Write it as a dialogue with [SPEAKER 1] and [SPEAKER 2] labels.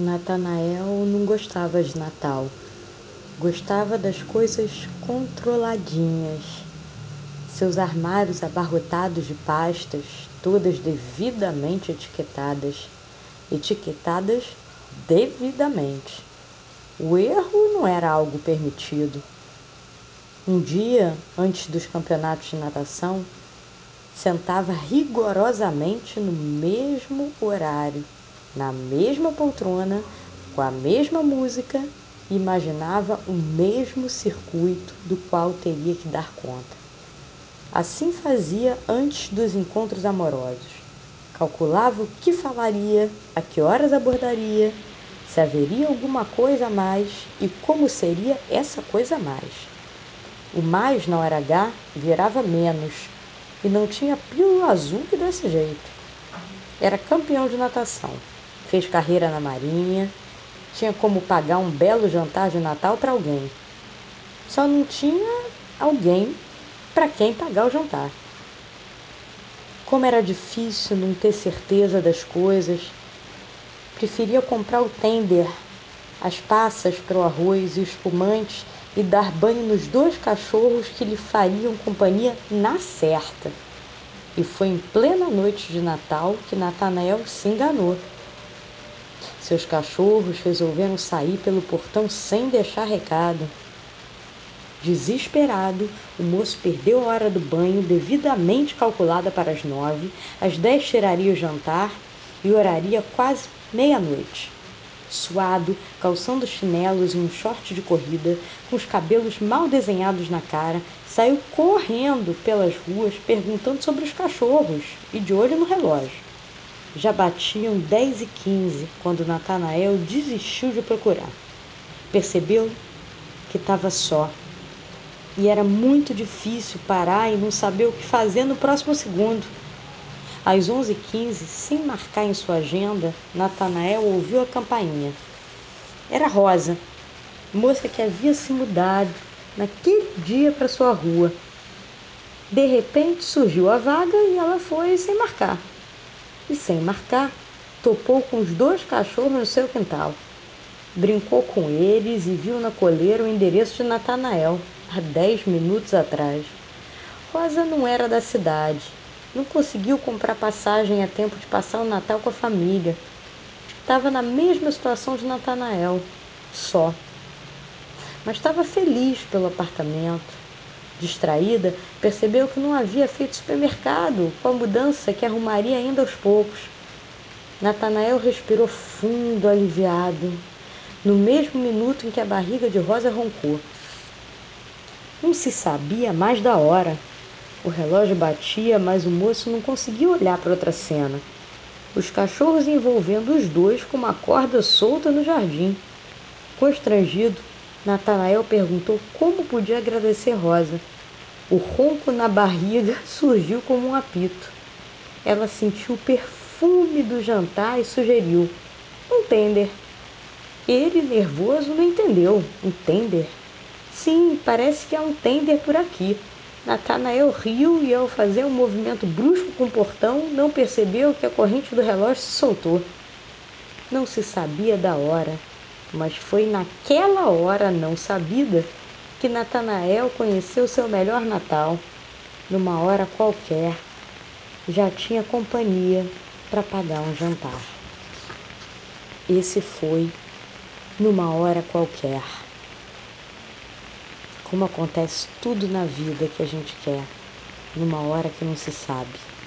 [SPEAKER 1] Natanael não gostava de Natal. Gostava das coisas controladinhas. Seus armários abarrotados de pastas, todas devidamente etiquetadas. Etiquetadas devidamente. O erro não era algo permitido. Um dia, antes dos campeonatos de natação, sentava rigorosamente no mesmo horário na mesma poltrona, com a mesma música, imaginava o mesmo circuito do qual teria que dar conta. Assim fazia antes dos encontros amorosos. Calculava o que falaria, a que horas abordaria, se haveria alguma coisa a mais e como seria essa coisa a mais. O mais na hora H virava menos e não tinha pílula azul que desse jeito. Era campeão de natação fez carreira na Marinha, tinha como pagar um belo jantar de Natal para alguém. Só não tinha alguém para quem pagar o jantar. Como era difícil não ter certeza das coisas, preferia comprar o tender, as passas para o arroz e o espumante e dar banho nos dois cachorros que lhe fariam companhia na certa. E foi em plena noite de Natal que Natanael se enganou seus cachorros resolveram sair pelo portão sem deixar recado. Desesperado, o moço perdeu a hora do banho, devidamente calculada para as nove, às dez tiraria o jantar e oraria quase meia-noite. Suado, calçando chinelos e um short de corrida, com os cabelos mal desenhados na cara, saiu correndo pelas ruas perguntando sobre os cachorros e de olho no relógio. Já batiam dez e quinze quando Natanael desistiu de procurar. Percebeu que estava só e era muito difícil parar e não saber o que fazer no próximo segundo. Às onze e quinze, sem marcar em sua agenda, Natanael ouviu a campainha. Era Rosa, moça que havia se mudado naquele dia para sua rua. De repente surgiu a vaga e ela foi sem marcar e, sem marcar, topou com os dois cachorros no seu quintal. Brincou com eles e viu na coleira o endereço de Natanael, há dez minutos atrás. Rosa não era da cidade. Não conseguiu comprar passagem a tempo de passar o Natal com a família. Estava na mesma situação de Natanael, só. Mas estava feliz pelo apartamento Distraída, percebeu que não havia feito supermercado, com a mudança que arrumaria ainda aos poucos. Natanael respirou fundo, aliviado, no mesmo minuto em que a barriga de Rosa roncou. Não se sabia mais da hora. O relógio batia, mas o moço não conseguia olhar para outra cena. Os cachorros envolvendo os dois com uma corda solta no jardim. Constrangido, Natanael perguntou como podia agradecer Rosa. O ronco na barriga surgiu como um apito. Ela sentiu o perfume do jantar e sugeriu: um tender. Ele, nervoso, não entendeu. Um tender? Sim, parece que há um tender por aqui. Natanael riu e, ao fazer um movimento brusco com o portão, não percebeu que a corrente do relógio se soltou. Não se sabia da hora mas foi naquela hora não sabida que Natanael conheceu seu melhor Natal. Numa hora qualquer, já tinha companhia para pagar um jantar. Esse foi numa hora qualquer. Como acontece tudo na vida que a gente quer, numa hora que não se sabe.